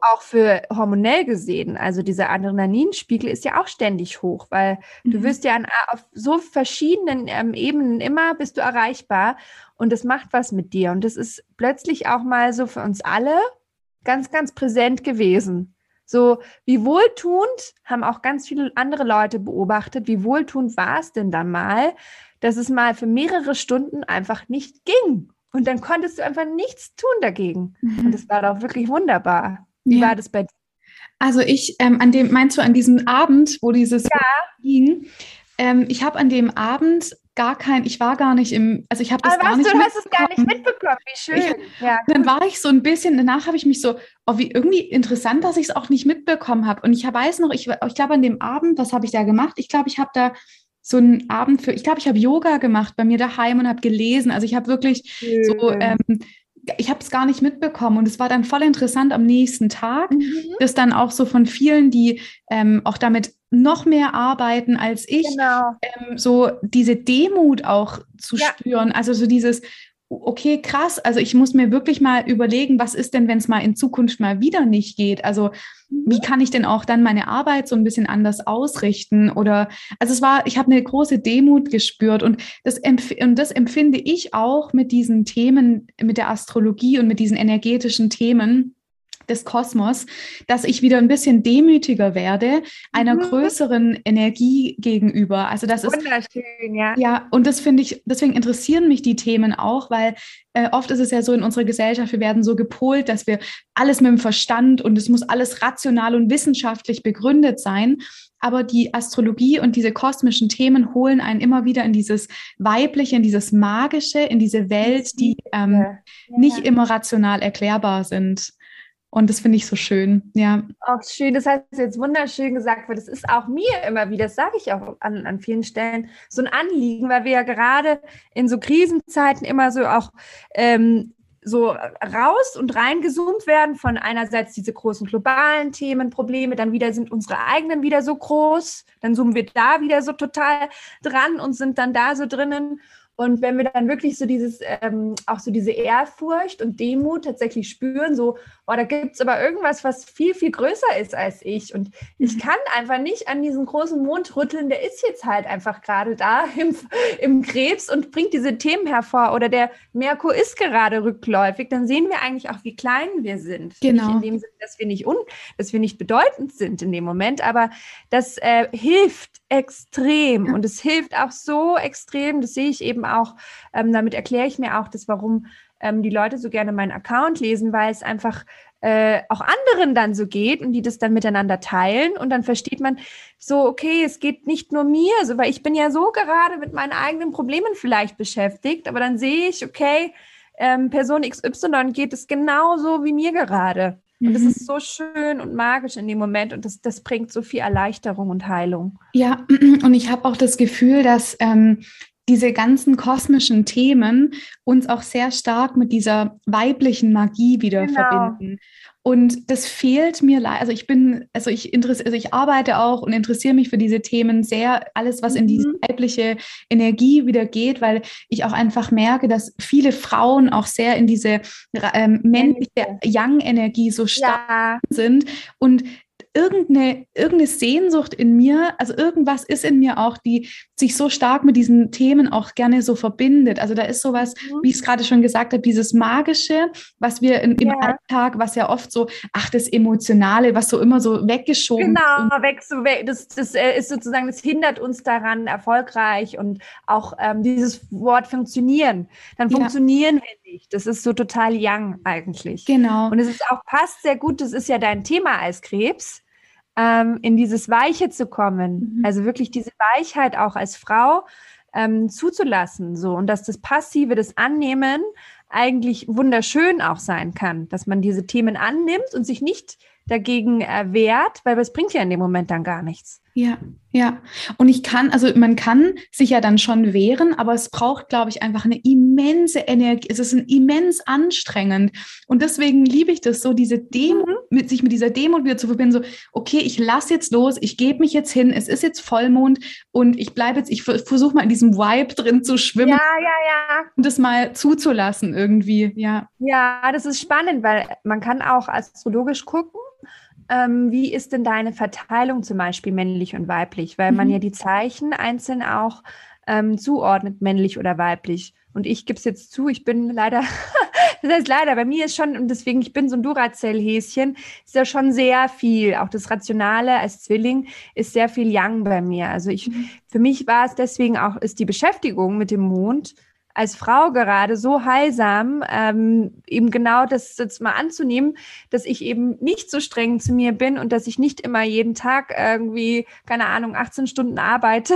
Auch für hormonell gesehen, also dieser Adrenalinspiegel ist ja auch ständig hoch, weil mhm. du wirst ja an, auf so verschiedenen ähm, Ebenen immer bist du erreichbar und das macht was mit dir. Und das ist plötzlich auch mal so für uns alle ganz, ganz präsent gewesen. So, wie wohltuend haben auch ganz viele andere Leute beobachtet, wie wohltuend war es denn dann mal, dass es mal für mehrere Stunden einfach nicht ging. Und dann konntest du einfach nichts tun dagegen. Mhm. Und das war doch wirklich wunderbar. Wie ja. war das bei dir? Also ich, ähm, an dem, meinst du an diesem Abend, wo dieses ja. ging? Ähm, ich habe an dem Abend gar kein, ich war gar nicht im, also ich habe das Aber gar nicht du, hast es gar nicht mitbekommen, wie schön. Ich, ja, dann war ich so ein bisschen, danach habe ich mich so, oh, wie irgendwie interessant, dass ich es auch nicht mitbekommen habe. Und ich weiß noch, ich, ich glaube an dem Abend, was habe ich da gemacht? Ich glaube, ich habe da so einen Abend für, ich glaube, ich habe Yoga gemacht bei mir daheim und habe gelesen. Also ich habe wirklich Schön. so, ähm, ich habe es gar nicht mitbekommen und es war dann voll interessant am nächsten Tag, mhm. das dann auch so von vielen, die ähm, auch damit noch mehr arbeiten als ich, genau. ähm, so diese Demut auch zu ja. spüren. Also so dieses, okay, krass, also ich muss mir wirklich mal überlegen, was ist denn, wenn es mal in Zukunft mal wieder nicht geht? Also wie mhm. kann ich denn auch dann meine Arbeit so ein bisschen anders ausrichten? Oder also es war, ich habe eine große Demut gespürt und das, und das empfinde ich auch mit diesen Themen, mit der Astrologie und mit diesen energetischen Themen des Kosmos, dass ich wieder ein bisschen demütiger werde einer mhm. größeren Energie gegenüber. Also das ist wunderschön, ja. Ja, und das finde ich, deswegen interessieren mich die Themen auch, weil äh, oft ist es ja so in unserer Gesellschaft, wir werden so gepolt, dass wir alles mit dem Verstand und es muss alles rational und wissenschaftlich begründet sein. Aber die Astrologie und diese kosmischen Themen holen einen immer wieder in dieses Weibliche, in dieses Magische, in diese Welt, die ähm, ja. nicht immer rational erklärbar sind. Und das finde ich so schön, ja. Auch schön, das hast du jetzt wunderschön gesagt, weil das ist auch mir immer wieder, das sage ich auch an, an vielen Stellen, so ein Anliegen, weil wir ja gerade in so Krisenzeiten immer so auch ähm, so raus und reingezoomt werden von einerseits diese großen globalen Themen, Probleme, dann wieder sind unsere eigenen wieder so groß, dann zoomen wir da wieder so total dran und sind dann da so drinnen und wenn wir dann wirklich so dieses, ähm, auch so diese Ehrfurcht und Demut tatsächlich spüren, so, oh, da gibt es aber irgendwas, was viel, viel größer ist als ich. Und ich mhm. kann einfach nicht an diesen großen Mond rütteln, der ist jetzt halt einfach gerade da im, im Krebs und bringt diese Themen hervor. Oder der Merkur ist gerade rückläufig, dann sehen wir eigentlich auch, wie klein wir sind. Genau. Nicht in dem Sinne, dass wir nicht, un, dass wir nicht bedeutend sind in dem Moment, aber das äh, hilft extrem und es hilft auch so extrem, das sehe ich eben auch, ähm, damit erkläre ich mir auch das, warum ähm, die Leute so gerne meinen Account lesen, weil es einfach äh, auch anderen dann so geht und die das dann miteinander teilen und dann versteht man so, okay, es geht nicht nur mir, so, weil ich bin ja so gerade mit meinen eigenen Problemen vielleicht beschäftigt, aber dann sehe ich, okay, ähm, Person XY geht es genauso wie mir gerade. Und es mhm. ist so schön und magisch in dem Moment und das, das bringt so viel Erleichterung und Heilung. Ja, und ich habe auch das Gefühl, dass ähm, diese ganzen kosmischen Themen uns auch sehr stark mit dieser weiblichen Magie wieder genau. verbinden. Und das fehlt mir leider. Also ich bin, also ich interessiere, also ich arbeite auch und interessiere mich für diese Themen sehr, alles, was in diese mhm. weibliche Energie wieder geht, weil ich auch einfach merke, dass viele Frauen auch sehr in diese ähm, männliche Yang-Energie so stark ja. sind. Und irgendeine, irgendeine Sehnsucht in mir, also irgendwas ist in mir auch, die sich so stark mit diesen Themen auch gerne so verbindet. Also da ist sowas, mhm. wie ich es gerade schon gesagt habe, dieses Magische, was wir in, im ja. Alltag, was ja oft so, ach, das Emotionale, was so immer so weggeschoben Genau, weg, so weg, das, das äh, ist sozusagen, das hindert uns daran, erfolgreich und auch ähm, dieses Wort funktionieren. Dann funktionieren ja. wir nicht. Das ist so total young eigentlich. Genau. Und es ist auch passt sehr gut, das ist ja dein Thema als Krebs ähm, in dieses Weiche zu kommen. Mhm. Also wirklich diese Weichheit auch als Frau ähm, zuzulassen. So. Und dass das Passive, das Annehmen eigentlich wunderschön auch sein kann, dass man diese Themen annimmt und sich nicht dagegen wehrt, weil es bringt ja in dem Moment dann gar nichts. Ja, ja. Und ich kann, also man kann sich ja dann schon wehren, aber es braucht, glaube ich, einfach eine immense Energie. Es ist ein immens anstrengend. Und deswegen liebe ich das so, diese Demo, mhm. mit sich mit dieser Demo wieder zu verbinden, so, okay, ich lasse jetzt los, ich gebe mich jetzt hin, es ist jetzt Vollmond und ich bleibe jetzt, ich versuche mal in diesem Vibe drin zu schwimmen. Ja, ja, ja. Und das mal zuzulassen irgendwie, ja. Ja, das ist spannend, weil man kann auch astrologisch gucken ähm, wie ist denn deine Verteilung zum Beispiel männlich und weiblich? Weil mhm. man ja die Zeichen einzeln auch ähm, zuordnet, männlich oder weiblich. Und ich gebe es jetzt zu, ich bin leider, das heißt leider, bei mir ist schon, und deswegen, ich bin so ein Duracell-Häschen, ist ja schon sehr viel, auch das Rationale als Zwilling ist sehr viel Yang bei mir. Also ich, mhm. für mich war es deswegen auch, ist die Beschäftigung mit dem Mond als Frau gerade so heilsam, ähm, eben genau das jetzt mal anzunehmen, dass ich eben nicht so streng zu mir bin und dass ich nicht immer jeden Tag irgendwie, keine Ahnung, 18 Stunden arbeite.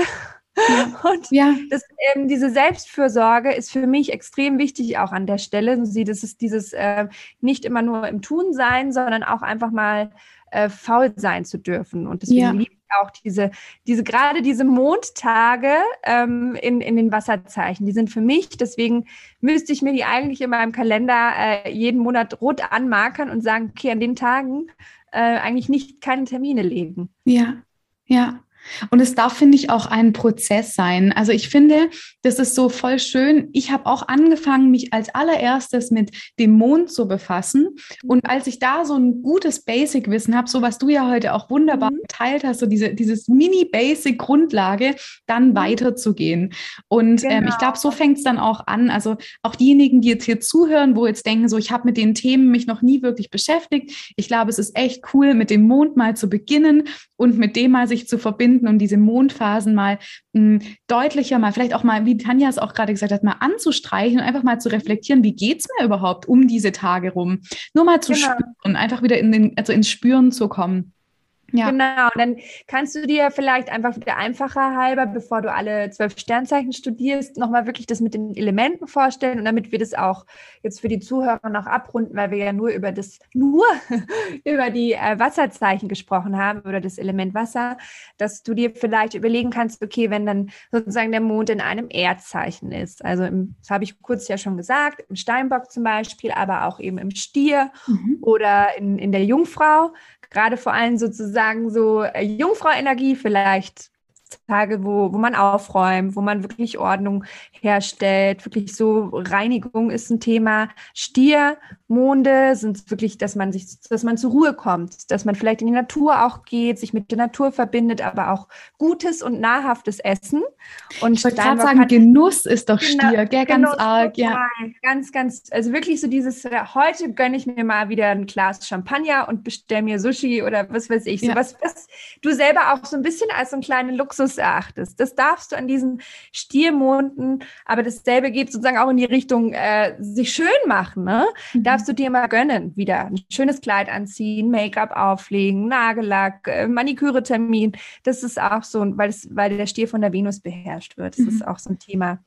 Ja. Und ja. Das, ähm, diese Selbstfürsorge ist für mich extrem wichtig auch an der Stelle. Sie, das ist dieses äh, nicht immer nur im Tun sein, sondern auch einfach mal äh, faul sein zu dürfen. Und deswegen ja. liebe auch diese, diese gerade diese Mondtage ähm, in, in den Wasserzeichen, die sind für mich, deswegen müsste ich mir die eigentlich in meinem Kalender äh, jeden Monat rot anmarkern und sagen, okay, an den Tagen äh, eigentlich nicht keine Termine legen. Ja, ja. Und es darf, finde ich, auch ein Prozess sein. Also ich finde, das ist so voll schön. Ich habe auch angefangen, mich als allererstes mit dem Mond zu befassen. Und als ich da so ein gutes Basic-Wissen habe, so was du ja heute auch wunderbar mhm. geteilt hast, so diese, dieses Mini-Basic-Grundlage, dann mhm. weiterzugehen. Und genau. ähm, ich glaube, so fängt es dann auch an. Also auch diejenigen, die jetzt hier zuhören, wo jetzt denken, so ich habe mit den Themen mich noch nie wirklich beschäftigt. Ich glaube, es ist echt cool, mit dem Mond mal zu beginnen und mit dem mal sich zu verbinden und diese Mondphasen mal mh, hm, deutlicher, mal vielleicht auch mal, wie Tanja es auch gerade gesagt hat, mal anzustreichen und einfach mal zu reflektieren, wie geht es mir überhaupt um diese Tage rum? Nur mal zu genau. spüren, einfach wieder in den, also ins Spüren zu kommen. Ja. Genau, und dann kannst du dir vielleicht einfach wieder einfacher halber, bevor du alle zwölf Sternzeichen studierst, nochmal wirklich das mit den Elementen vorstellen und damit wir das auch jetzt für die Zuhörer noch abrunden, weil wir ja nur über das, nur über die äh, Wasserzeichen gesprochen haben oder das Element Wasser, dass du dir vielleicht überlegen kannst, okay, wenn dann sozusagen der Mond in einem Erdzeichen ist, also im, das habe ich kurz ja schon gesagt, im Steinbock zum Beispiel, aber auch eben im Stier mhm. oder in, in der Jungfrau, gerade vor allem sozusagen so äh, Jungfrau-Energie vielleicht Tage, wo, wo man aufräumt, wo man wirklich Ordnung herstellt, wirklich so Reinigung ist ein Thema. Stiermonde sind wirklich, dass man sich, dass man zur Ruhe kommt, dass man vielleicht in die Natur auch geht, sich mit der Natur verbindet, aber auch gutes und nahrhaftes Essen. Und ich wollte gerade sagen, Genuss ist doch genau, Stier, gell, ganz Genuss, arg, ja. Ganz, ganz, also wirklich so dieses, äh, heute gönne ich mir mal wieder ein Glas Champagner und bestelle mir Sushi oder was weiß ich, so ja. was, was du selber auch so ein bisschen als so einen kleinen Luxus erachtest. Das darfst du an diesen Stiermonden aber dasselbe geht sozusagen auch in die Richtung äh, sich schön machen. Ne? Mhm. Darfst du dir mal gönnen, wieder ein schönes Kleid anziehen, Make-up auflegen, Nagellack, äh, Maniküre-Termin. Das ist auch so, weil, es, weil der Stier von der Venus beherrscht wird. Das mhm. ist auch so ein Thema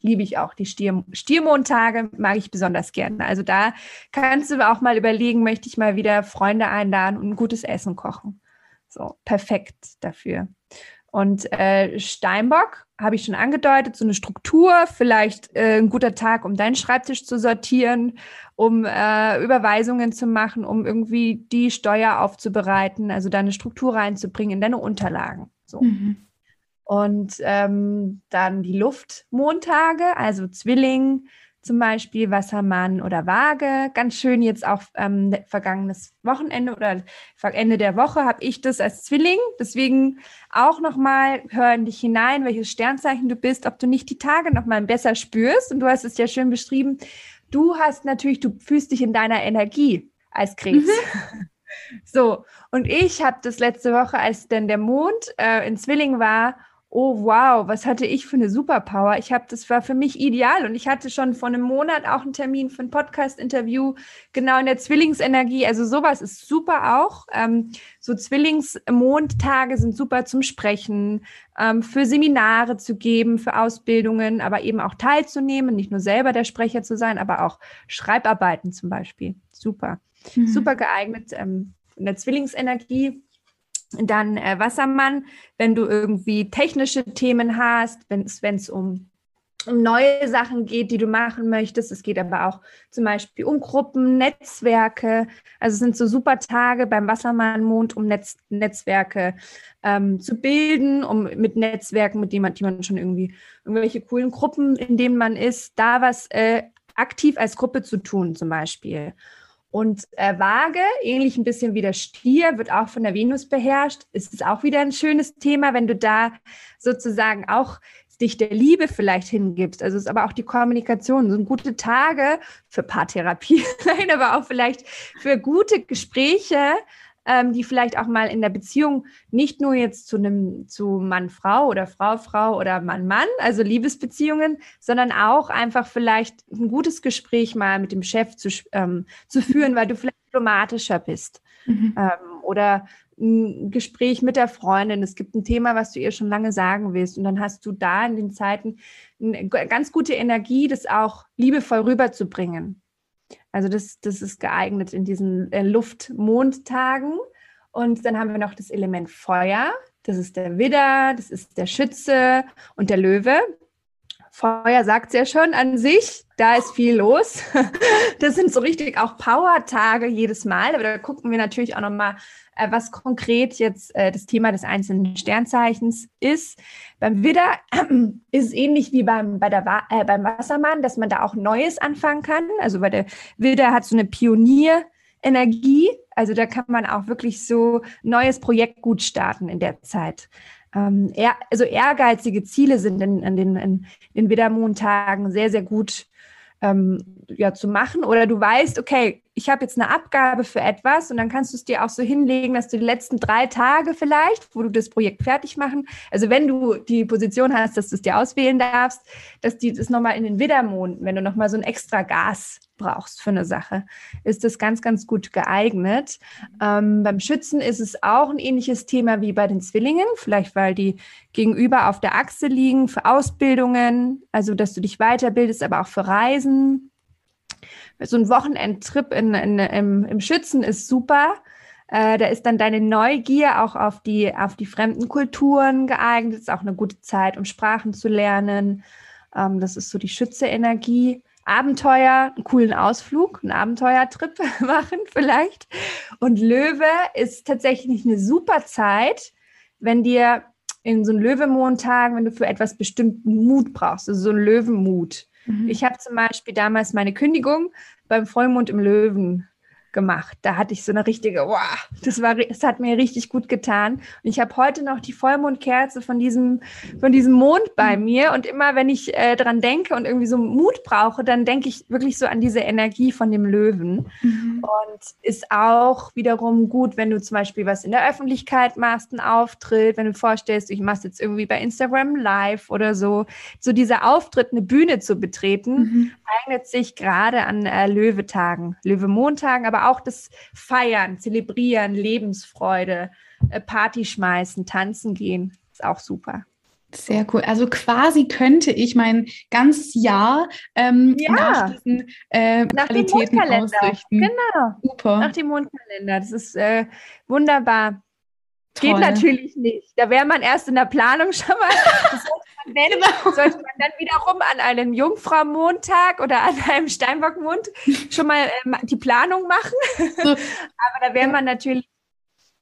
liebe ich auch. Die Stier Stiermondtage mag ich besonders gerne. Also da kannst du auch mal überlegen, möchte ich mal wieder Freunde einladen und ein gutes Essen kochen. So, perfekt dafür. Und äh, Steinbock habe ich schon angedeutet, so eine Struktur, vielleicht äh, ein guter Tag, um deinen Schreibtisch zu sortieren, um äh, Überweisungen zu machen, um irgendwie die Steuer aufzubereiten, also deine Struktur reinzubringen in deine Unterlagen. So. Mhm. Und ähm, dann die Luftmontage, also Zwilling, zum Beispiel Wassermann oder Waage. Ganz schön jetzt auch ähm, vergangenes Wochenende oder Ende der Woche habe ich das als Zwilling. Deswegen auch nochmal, hör in dich hinein, welches Sternzeichen du bist, ob du nicht die Tage nochmal besser spürst. Und du hast es ja schön beschrieben. Du hast natürlich, du fühlst dich in deiner Energie als Krebs. Mhm. So, und ich habe das letzte Woche, als denn der Mond äh, in Zwilling war oh wow, was hatte ich für eine Superpower. Ich habe, das war für mich ideal und ich hatte schon vor einem Monat auch einen Termin für ein Podcast-Interview, genau in der Zwillingsenergie. Also sowas ist super auch. Ähm, so Zwillingsmondtage sind super zum Sprechen, ähm, für Seminare zu geben, für Ausbildungen, aber eben auch teilzunehmen, nicht nur selber der Sprecher zu sein, aber auch Schreibarbeiten zum Beispiel. Super. Mhm. Super geeignet ähm, in der Zwillingsenergie dann äh, Wassermann, wenn du irgendwie technische Themen hast, wenn es um, um neue Sachen geht, die du machen möchtest. Es geht aber auch zum Beispiel um Gruppen, Netzwerke. Also es sind so super Tage beim Wassermann-Mond, um Netz, Netzwerke ähm, zu bilden, um mit Netzwerken, mit denen man, schon irgendwie, irgendwelche coolen Gruppen, in denen man ist, da was äh, aktiv als Gruppe zu tun zum Beispiel. Und äh, Waage, ähnlich ein bisschen wie der Stier, wird auch von der Venus beherrscht. Ist es auch wieder ein schönes Thema, wenn du da sozusagen auch dich der Liebe vielleicht hingibst. Also es ist aber auch die Kommunikation, so gute Tage für Paartherapie, nein, aber auch vielleicht für gute Gespräche, ähm, die vielleicht auch mal in der Beziehung nicht nur jetzt zu einem zu Mann-Frau oder Frau-Frau oder Mann-Mann, also Liebesbeziehungen, sondern auch einfach vielleicht ein gutes Gespräch mal mit dem Chef zu, ähm, zu führen, weil du vielleicht diplomatischer bist. Mhm. Ähm, oder ein Gespräch mit der Freundin. Es gibt ein Thema, was du ihr schon lange sagen willst. Und dann hast du da in den Zeiten eine ganz gute Energie, das auch liebevoll rüberzubringen. Also das, das ist geeignet in diesen äh, Luft-Mond-Tagen. Und dann haben wir noch das Element Feuer. Das ist der Widder, das ist der Schütze und der Löwe. Feuer sagt es ja schon an sich, da ist viel los. Das sind so richtig auch Power-Tage jedes Mal, aber da gucken wir natürlich auch nochmal, äh, was konkret jetzt äh, das Thema des einzelnen Sternzeichens ist. Beim Widder ist es ähnlich wie beim, bei der, äh, beim Wassermann, dass man da auch Neues anfangen kann. Also weil der Widder hat so eine Pionier-Energie. Also da kann man auch wirklich so neues Projekt gut starten in der Zeit ähm, eher, also ehrgeizige Ziele sind in, in den, in den Widdermondtagen sehr, sehr gut ähm, ja, zu machen. Oder du weißt, okay, ich habe jetzt eine Abgabe für etwas und dann kannst du es dir auch so hinlegen, dass du die letzten drei Tage vielleicht, wo du das Projekt fertig machen, also wenn du die Position hast, dass du es dir auswählen darfst, dass die das nochmal in den Widdermond, wenn du nochmal so ein extra Gas brauchst für eine Sache, ist das ganz, ganz gut geeignet. Ähm, beim Schützen ist es auch ein ähnliches Thema wie bei den Zwillingen, vielleicht weil die gegenüber auf der Achse liegen für Ausbildungen, also dass du dich weiterbildest, aber auch für Reisen so ein Wochenendtrip in, in, im, im Schützen ist super. Äh, da ist dann deine Neugier auch auf die, auf die fremden Kulturen geeignet. Ist auch eine gute Zeit, um Sprachen zu lernen. Ähm, das ist so die Schütze-Energie. Abenteuer, einen coolen Ausflug, einen Abenteuertrip machen vielleicht. Und Löwe ist tatsächlich eine super Zeit, wenn dir in so einem Löwemontag, wenn du für etwas bestimmten Mut brauchst, also so einen Löwenmut. Mhm. Ich habe zum Beispiel damals meine Kündigung beim Vollmond im Löwen gemacht. Da hatte ich so eine richtige, wow, das war, das hat mir richtig gut getan. Und ich habe heute noch die Vollmondkerze von diesem, von diesem Mond bei mhm. mir. Und immer, wenn ich äh, dran denke und irgendwie so Mut brauche, dann denke ich wirklich so an diese Energie von dem Löwen. Mhm. Und ist auch wiederum gut, wenn du zum Beispiel was in der Öffentlichkeit machst, einen Auftritt, wenn du vorstellst, ich mache jetzt irgendwie bei Instagram live oder so, so dieser Auftritt, eine Bühne zu betreten, mhm. eignet sich gerade an äh, Löwetagen, Löwemontagen, aber auch das Feiern, Zelebrieren, Lebensfreude, äh, Party schmeißen, tanzen gehen, ist auch super. Sehr cool. Also quasi könnte ich mein ganzes Jahr ähm, ja. nach diesen äh, nach Qualitäten ausrichten. Genau. Super. Nach dem Mondkalender. Das ist äh, wunderbar. Toll. Geht natürlich nicht. Da wäre man erst in der Planung schon mal. wenn, genau. sollte man dann wiederum an einem Jungfrau-Montag oder an einem Steinbock-Mond schon mal ähm, die Planung machen. So. Aber da wäre man natürlich,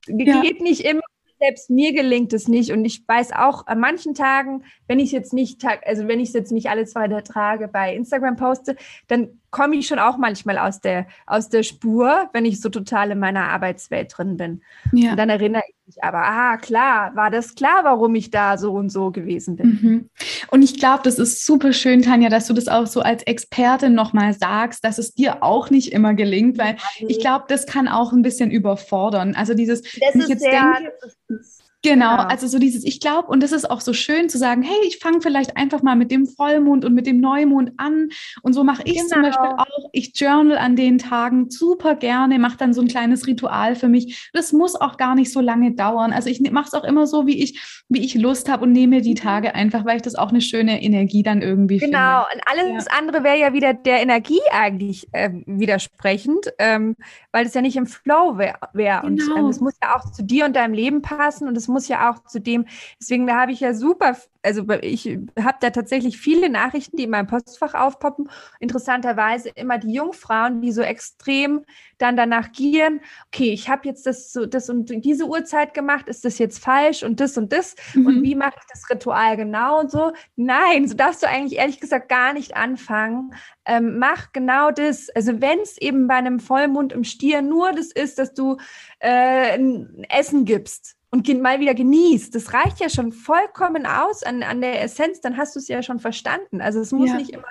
ja. geht nicht immer. Selbst mir gelingt es nicht und ich weiß auch an manchen Tagen, wenn ich jetzt nicht, also wenn ich es jetzt nicht alle zwei Tage bei Instagram poste, dann komme ich schon auch manchmal aus der, aus der Spur, wenn ich so total in meiner Arbeitswelt drin bin. Ja. Und dann erinnere ich mich aber, ah, klar, war das klar, warum ich da so und so gewesen bin. Mhm. Und ich glaube, das ist super schön, Tanja, dass du das auch so als Expertin nochmal sagst, dass es dir auch nicht immer gelingt, weil ich glaube, das kann auch ein bisschen überfordern. Also dieses, das ist jetzt sehr, denke, Genau, ja. also so dieses, ich glaube, und das ist auch so schön zu sagen, hey, ich fange vielleicht einfach mal mit dem Vollmond und mit dem Neumond an. Und so mache ich genau. zum Beispiel auch. Ich journal an den Tagen super gerne, mache dann so ein kleines Ritual für mich. Das muss auch gar nicht so lange dauern. Also ich mache es auch immer so, wie ich, wie ich Lust habe und nehme die Tage einfach, weil ich das auch eine schöne Energie dann irgendwie genau. finde. Genau, und alles ja. andere wäre ja wieder der Energie eigentlich äh, widersprechend, ähm, weil es ja nicht im Flow wäre. Wär. Genau. Und ähm, es muss ja auch zu dir und deinem Leben passen und es muss ja auch zu dem, deswegen da habe ich ja super, also ich habe da tatsächlich viele Nachrichten, die in meinem Postfach aufpoppen. Interessanterweise immer die Jungfrauen, die so extrem dann danach gieren, okay, ich habe jetzt das so das und diese Uhrzeit gemacht, ist das jetzt falsch und das und das mhm. und wie mache ich das Ritual genau und so? Nein, so darfst du eigentlich ehrlich gesagt gar nicht anfangen. Ähm, mach genau das. Also wenn es eben bei einem Vollmond im Stier nur das ist, dass du äh, ein Essen gibst, und mal wieder genießt. Das reicht ja schon vollkommen aus an, an der Essenz, dann hast du es ja schon verstanden. Also es muss ja. nicht immer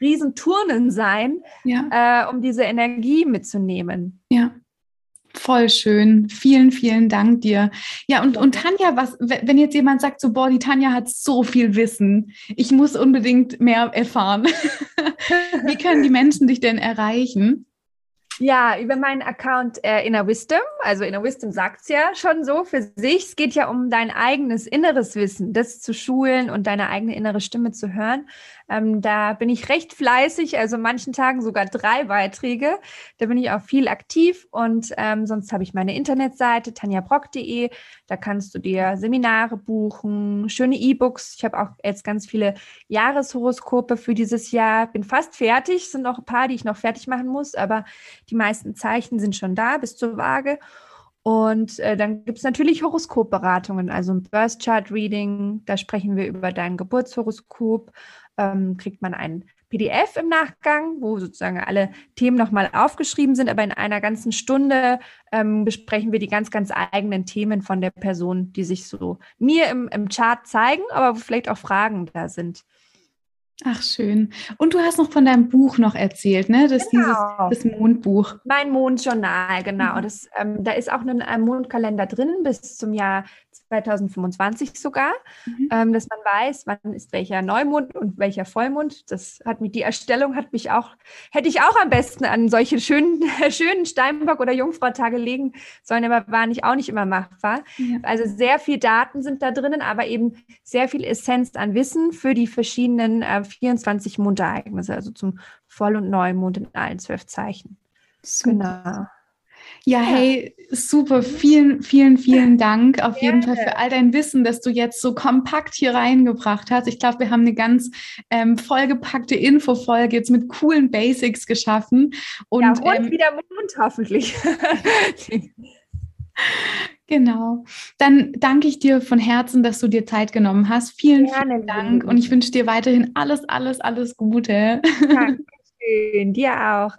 Riesenturnen sein, ja. äh, um diese Energie mitzunehmen. Ja. Voll schön. Vielen, vielen Dank dir. Ja, und, und Tanja, was, wenn jetzt jemand sagt, so, boah, die Tanja hat so viel Wissen, ich muss unbedingt mehr erfahren. Wie können die Menschen dich denn erreichen? Ja, über meinen Account äh, Inner Wisdom. Also Inner Wisdom sagt es ja schon so für sich. Es geht ja um dein eigenes inneres Wissen, das zu schulen und deine eigene innere Stimme zu hören. Ähm, da bin ich recht fleißig, also manchen Tagen sogar drei Beiträge. Da bin ich auch viel aktiv und ähm, sonst habe ich meine Internetseite tanjabrock.de. Da kannst du dir Seminare buchen, schöne E-Books. Ich habe auch jetzt ganz viele Jahreshoroskope für dieses Jahr. Bin fast fertig. Sind noch ein paar, die ich noch fertig machen muss, aber die meisten Zeichen sind schon da bis zur Waage. Und äh, dann gibt es natürlich Horoskopberatungen, also ein Birth Chart Reading. Da sprechen wir über dein Geburtshoroskop ähm, kriegt man ein PDF im Nachgang, wo sozusagen alle Themen nochmal aufgeschrieben sind, aber in einer ganzen Stunde ähm, besprechen wir die ganz, ganz eigenen Themen von der Person, die sich so mir im, im Chart zeigen, aber wo vielleicht auch Fragen da sind. Ach, schön. Und du hast noch von deinem Buch noch erzählt, ne? Das, genau. dieses, das Mondbuch. Mein Mondjournal, genau. Mhm. Das, ähm, da ist auch ein, ein Mondkalender drin bis zum Jahr 2025 sogar, mhm. ähm, dass man weiß, wann ist welcher Neumond und welcher Vollmond. Das hat mich, die Erstellung hat mich auch, hätte ich auch am besten an solche schönen, schönen Steinbock- oder Jungfrau-Tage legen sollen, aber war nicht auch nicht immer machbar. Ja. Also sehr viel Daten sind da drinnen, aber eben sehr viel Essenz an Wissen für die verschiedenen äh, 24 Mondereignisse, also zum Voll- und Neumond in allen zwölf Zeichen. Super. Genau. Ja, hey, super. Vielen, vielen, vielen Dank auf jeden Fall für all dein Wissen, das du jetzt so kompakt hier reingebracht hast. Ich glaube, wir haben eine ganz ähm, vollgepackte Infofolge jetzt mit coolen Basics geschaffen. Und, ja, und ähm, wieder Mund hoffentlich. Genau. Dann danke ich dir von Herzen, dass du dir Zeit genommen hast. Vielen, Gerne, vielen Dank und ich wünsche dir weiterhin alles, alles, alles Gute. Dankeschön, dir auch.